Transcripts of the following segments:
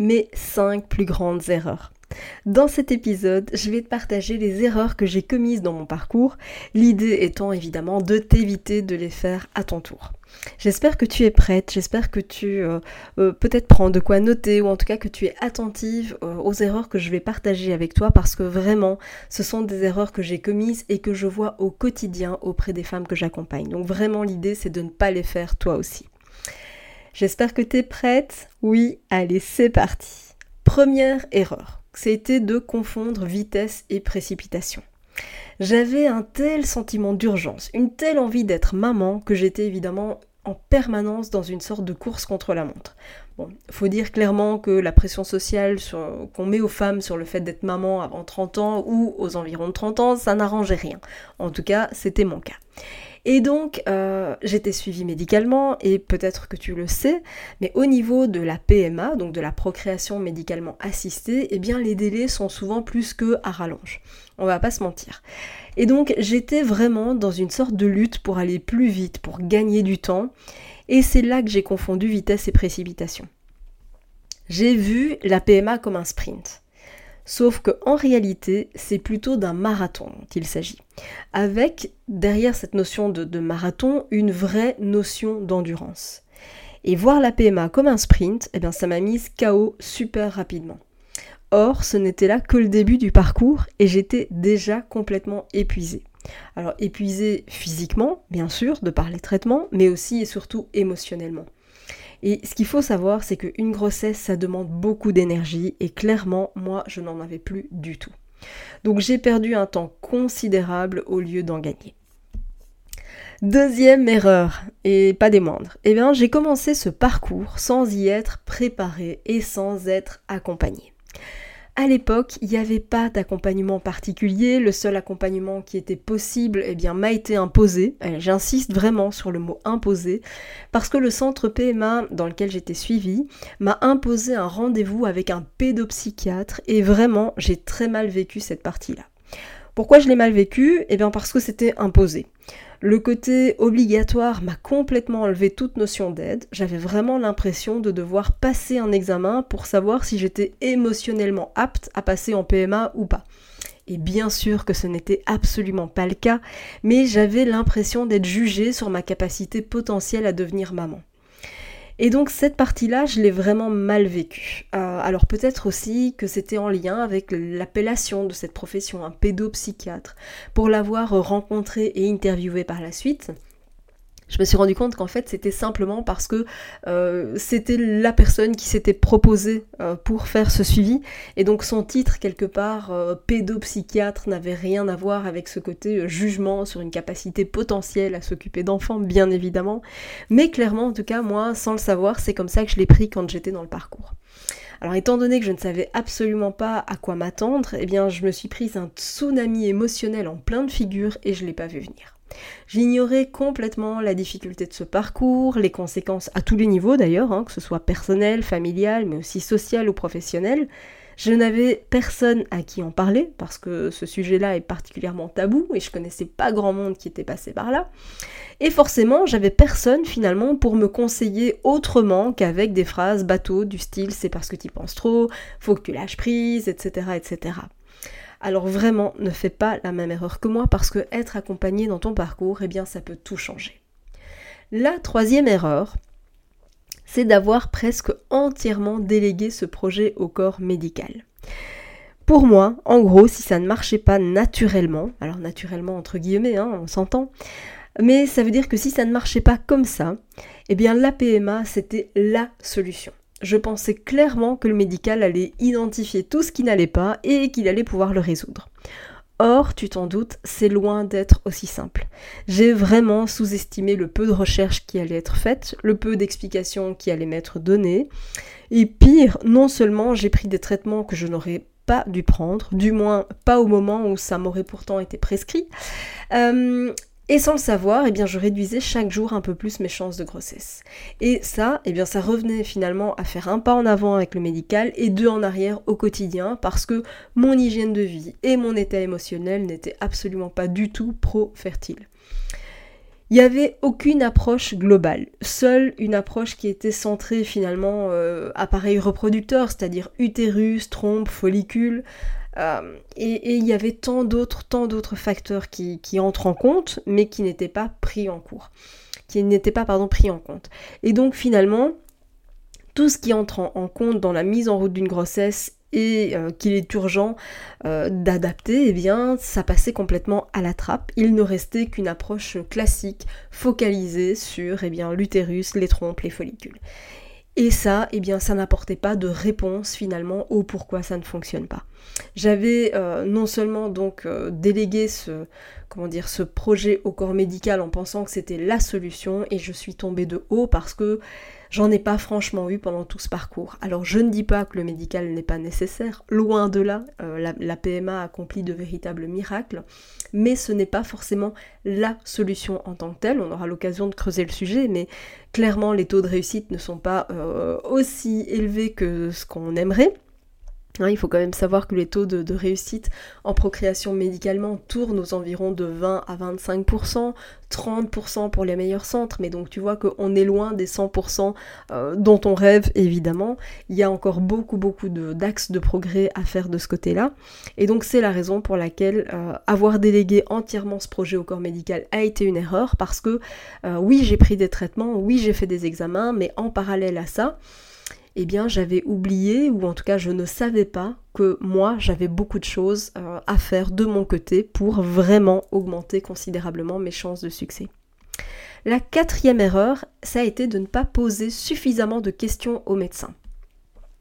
Mes 5 plus grandes erreurs. Dans cet épisode, je vais te partager les erreurs que j'ai commises dans mon parcours, l'idée étant évidemment de t'éviter de les faire à ton tour. J'espère que tu es prête, j'espère que tu euh, euh, peut-être prends de quoi noter ou en tout cas que tu es attentive euh, aux erreurs que je vais partager avec toi parce que vraiment ce sont des erreurs que j'ai commises et que je vois au quotidien auprès des femmes que j'accompagne. Donc vraiment l'idée c'est de ne pas les faire toi aussi. J'espère que tu es prête. Oui, allez, c'est parti. Première erreur c'était de confondre vitesse et précipitation. J'avais un tel sentiment d'urgence, une telle envie d'être maman que j'étais évidemment en permanence dans une sorte de course contre la montre. Bon, faut dire clairement que la pression sociale qu'on met aux femmes sur le fait d'être maman avant 30 ans ou aux environs de 30 ans, ça n'arrangeait rien. En tout cas, c'était mon cas. Et donc, euh, j'étais suivie médicalement, et peut-être que tu le sais, mais au niveau de la PMA, donc de la procréation médicalement assistée, eh bien les délais sont souvent plus que à rallonge. On va pas se mentir. Et donc, j'étais vraiment dans une sorte de lutte pour aller plus vite, pour gagner du temps, et c'est là que j'ai confondu vitesse et précipitation. J'ai vu la PMA comme un sprint. Sauf qu'en réalité, c'est plutôt d'un marathon qu'il s'agit. Avec, derrière cette notion de, marathon, une vraie notion d'endurance. Et voir la PMA comme un sprint, eh bien, ça m'a mise KO super rapidement. Or, ce n'était là que le début du parcours et j'étais déjà complètement épuisée. Alors épuisée physiquement, bien sûr, de par les traitements, mais aussi et surtout émotionnellement. Et ce qu'il faut savoir, c'est qu'une grossesse, ça demande beaucoup d'énergie et clairement, moi, je n'en avais plus du tout. Donc j'ai perdu un temps considérable au lieu d'en gagner. Deuxième erreur, et pas des moindres, eh bien j'ai commencé ce parcours sans y être préparé et sans être accompagné. À l'époque, il n'y avait pas d'accompagnement particulier, le seul accompagnement qui était possible eh bien, m'a été imposé, j'insiste vraiment sur le mot imposé, parce que le centre PMA dans lequel j'étais suivie m'a imposé un rendez-vous avec un pédopsychiatre et vraiment j'ai très mal vécu cette partie-là. Pourquoi je l'ai mal vécu? Eh bien parce que c'était imposé. Le côté obligatoire m'a complètement enlevé toute notion d'aide. J'avais vraiment l'impression de devoir passer un examen pour savoir si j'étais émotionnellement apte à passer en PMA ou pas. Et bien sûr que ce n'était absolument pas le cas, mais j'avais l'impression d'être jugée sur ma capacité potentielle à devenir maman. Et donc cette partie-là, je l'ai vraiment mal vécue. Euh, alors peut-être aussi que c'était en lien avec l'appellation de cette profession, un pédopsychiatre, pour l'avoir rencontré et interviewé par la suite je me suis rendu compte qu'en fait c'était simplement parce que euh, c'était la personne qui s'était proposée euh, pour faire ce suivi et donc son titre quelque part euh, pédopsychiatre n'avait rien à voir avec ce côté jugement sur une capacité potentielle à s'occuper d'enfants bien évidemment mais clairement en tout cas moi sans le savoir c'est comme ça que je l'ai pris quand j'étais dans le parcours. Alors étant donné que je ne savais absolument pas à quoi m'attendre, eh bien je me suis prise un tsunami émotionnel en plein de figures et je l'ai pas vu venir. J'ignorais complètement la difficulté de ce parcours, les conséquences à tous les niveaux d'ailleurs, hein, que ce soit personnel, familial, mais aussi social ou professionnel. Je n'avais personne à qui en parler, parce que ce sujet-là est particulièrement tabou, et je connaissais pas grand monde qui était passé par là. Et forcément, j'avais personne finalement pour me conseiller autrement qu'avec des phrases bateaux du style c'est parce que tu penses trop, faut que tu lâches prise, etc. etc alors vraiment ne fais pas la même erreur que moi parce que être accompagné dans ton parcours, eh bien ça peut tout changer. La troisième erreur, c'est d'avoir presque entièrement délégué ce projet au corps médical. Pour moi, en gros, si ça ne marchait pas naturellement, alors naturellement entre guillemets, hein, on s'entend, Mais ça veut dire que si ça ne marchait pas comme ça, eh bien la PMA c'était la solution. Je pensais clairement que le médical allait identifier tout ce qui n'allait pas et qu'il allait pouvoir le résoudre. Or, tu t'en doutes, c'est loin d'être aussi simple. J'ai vraiment sous-estimé le peu de recherches qui allaient être faites, le peu d'explications qui allaient m'être données. Et pire, non seulement j'ai pris des traitements que je n'aurais pas dû prendre, du moins pas au moment où ça m'aurait pourtant été prescrit, euh, et sans le savoir, eh bien, je réduisais chaque jour un peu plus mes chances de grossesse. Et ça, eh bien, ça revenait finalement à faire un pas en avant avec le médical et deux en arrière au quotidien parce que mon hygiène de vie et mon état émotionnel n'étaient absolument pas du tout pro-fertile. Il n'y avait aucune approche globale, seule une approche qui était centrée finalement euh, appareil reproducteur, c'est-à-dire utérus, trompe, follicule, euh, et il y avait tant d'autres, tant d'autres facteurs qui, entrent en compte, mais qui n'étaient pas pris en cours, qui n'étaient pas pardon pris en compte. Et donc finalement, tout ce qui entre en, compte dans la mise en route d'une grossesse et euh, qu'il est urgent euh, d'adapter, eh bien, ça passait complètement à la trappe. Il ne restait qu'une approche classique, focalisée sur eh bien, l'utérus, les trompes, les follicules. Et ça, eh bien, ça n'apportait pas de réponse finalement au pourquoi ça ne fonctionne pas. J'avais euh, non seulement donc euh, délégué ce, comment dire, ce projet au corps médical en pensant que c'était la solution et je suis tombée de haut parce que j'en ai pas franchement eu pendant tout ce parcours. Alors je ne dis pas que le médical n'est pas nécessaire, loin de là, euh, la, la, PMA accomplit de véritables miracles, mais ce n'est pas forcément la solution en tant que telle. On aura l'occasion de creuser le sujet, mais clairement les taux de réussite ne sont pas aussi élevés que ce qu'on aimerait. Hein, il faut quand même savoir que les taux de, réussite en procréation médicalement tournent aux environs de 20 à 25%, 30% pour les meilleurs centres, mais donc tu vois qu'on est loin des 100% euh, dont on rêve évidemment. Il y a encore beaucoup beaucoup d'axes de, progrès à faire de ce côté-là. Et donc c'est la raison pour laquelle euh, avoir délégué entièrement ce projet au corps médical a été une erreur, parce que euh, oui j'ai pris des traitements, oui j'ai fait des examens, mais en parallèle à ça, eh bien j'avais oublié, ou en tout cas je ne savais pas que moi j'avais beaucoup de choses euh, à faire de mon côté pour vraiment augmenter considérablement mes chances de succès. La quatrième erreur, ça a été de ne pas poser suffisamment de questions aux médecins.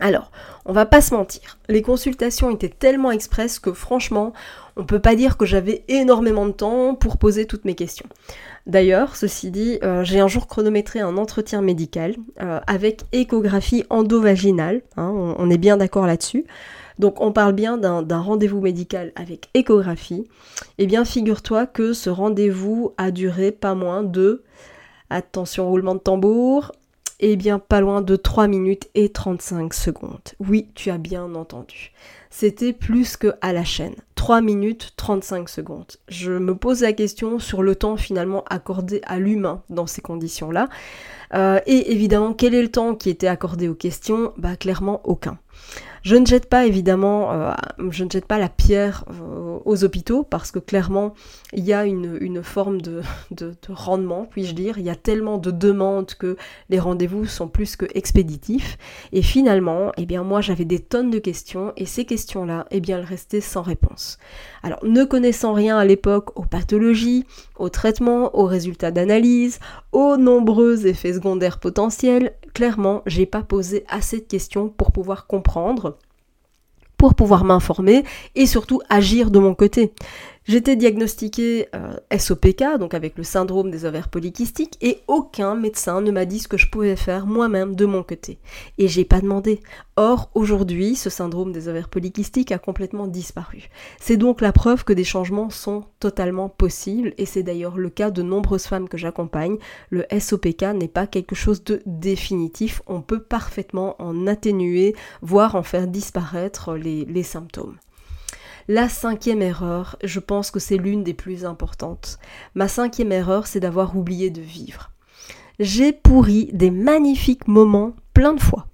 Alors, on va pas se mentir, les consultations étaient tellement expresses que franchement, on peut pas dire que j'avais énormément de temps pour poser toutes mes questions. D'ailleurs, ceci dit, euh, j'ai un jour chronométré un entretien médical euh, avec échographie endovaginale, hein, on, est bien d'accord là-dessus. Donc on parle bien d'un rendez-vous médical avec échographie. Eh bien, figure-toi que ce rendez-vous a duré pas moins de, attention roulement de tambour, eh bien pas loin de 3 minutes et 35 secondes. Oui, tu as bien entendu c'était plus que à la chaîne. 3 minutes 35 secondes. Je me pose la question sur le temps finalement accordé à l'humain dans ces conditions-là. Euh, et évidemment, quel est le temps qui était accordé aux questions? Bah clairement aucun. Je ne jette pas évidemment, euh, je ne jette pas la pierre euh, aux hôpitaux parce que clairement il y a une, forme de, rendement, puis-je dire. Il y a tellement de demandes que les rendez-vous sont plus que expéditifs. Et finalement, eh bien moi j'avais des tonnes de questions et ces questions-là, eh bien elles restaient sans réponse. Alors ne connaissant rien à l'époque aux pathologies, aux traitements, aux résultats d'analyse, aux nombreux effets secondaires potentiels, clairement, j'ai pas posé assez de questions pour pouvoir comprendre pour pouvoir m'informer et surtout agir de mon côté. J'étais diagnostiquée euh, SOPK, donc avec le syndrome des ovaires polykystiques, et aucun médecin ne m'a dit ce que je pouvais faire moi-même de mon côté. Et j'ai pas demandé. Or, aujourd'hui, ce syndrome des ovaires polykystiques a complètement disparu. C'est donc la preuve que des changements sont totalement possibles, et c'est d'ailleurs le cas de nombreuses femmes que j'accompagne. Le SOPK n'est pas quelque chose de définitif, on peut parfaitement en atténuer, voire en faire disparaître les symptômes. La cinquième erreur, je pense que c'est l'une des plus importantes. Ma cinquième erreur, c'est d'avoir oublié de vivre. J'ai pourri des magnifiques moments plein de fois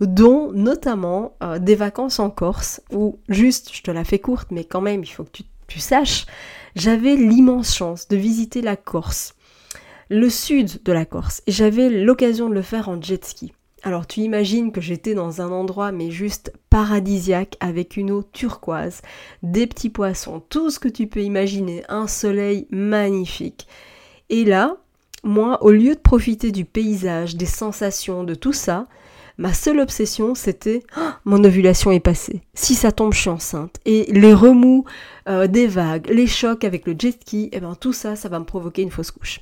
dont notamment euh, des vacances en Corse, où juste, je te la fais courte, mais quand même, il faut que tu, tu saches, j'avais l'immense chance de visiter la Corse, le sud de la Corse, et j'avais l'occasion de le faire en jet ski. Alors tu imagines que j'étais dans un endroit mais juste paradisiaque avec une eau turquoise, des petits poissons, tout ce que tu peux imaginer, un soleil magnifique. Et là, moi, au lieu de profiter du paysage, des sensations, de tout ça, ma seule obsession, c'était oh, mon ovulation est passée. Si ça tombe, je suis enceinte. Et les remous euh, des vagues, les chocs avec le jet ski, et eh ben tout ça, ça va me provoquer une fausse couche.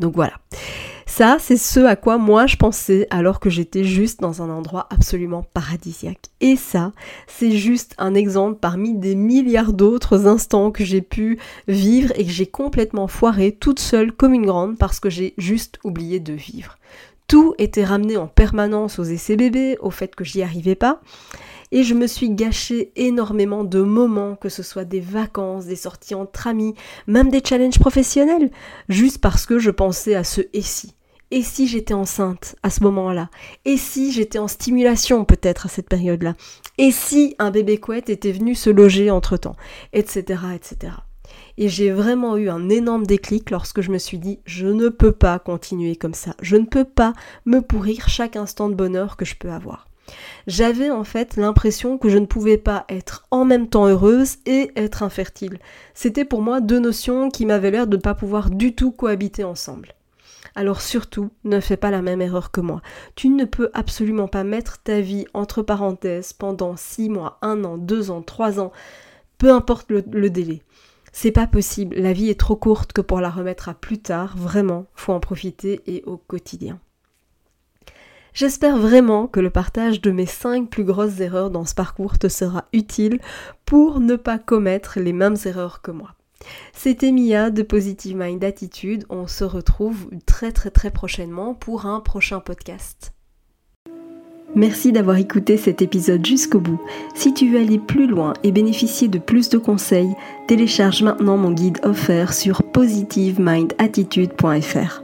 Donc voilà. Ça, c'est ce à quoi moi je pensais alors que j'étais juste dans un endroit absolument paradisiaque. Et ça, c'est juste un exemple parmi des milliards d'autres instants que j'ai pu vivre et que j'ai complètement foiré toute seule comme une grande parce que j'ai juste oublié de vivre. Tout était ramené en permanence aux essais bébés, au fait que j'y arrivais pas et je me suis gâché énormément de moments, que ce soit des vacances, des sorties entre amis, même des challenges professionnels, juste parce que je pensais à ce et si. Et si j'étais enceinte à ce moment-là? Et si j'étais en stimulation peut-être à cette période-là? Et si un bébé couette était venu se loger entre-temps? Etc. etc. Et j'ai vraiment eu un énorme déclic lorsque je me suis dit je ne peux pas continuer comme ça. Je ne peux pas me pourrir chaque instant de bonheur que je peux avoir. J'avais en fait l'impression que je ne pouvais pas être en même temps heureuse et être infertile. C'était pour moi deux notions qui m'avaient l'air de ne pas pouvoir du tout cohabiter ensemble. Alors surtout, ne fais pas la même erreur que moi. Tu ne peux absolument pas mettre ta vie entre parenthèses pendant six mois, un an, deux ans, trois ans, peu importe le, délai. C'est pas possible, la vie est trop courte que pour la remettre à plus tard, vraiment, faut en profiter et au quotidien. J'espère vraiment que le partage de mes 5 plus grosses erreurs dans ce parcours te sera utile pour ne pas commettre les mêmes erreurs que moi. C'était Mia de Positive Mind Attitude. On se retrouve très très très prochainement pour un prochain podcast. Merci d'avoir écouté cet épisode jusqu'au bout. Si tu veux aller plus loin et bénéficier de plus de conseils, télécharge maintenant mon guide offert sur positivemindattitude.fr.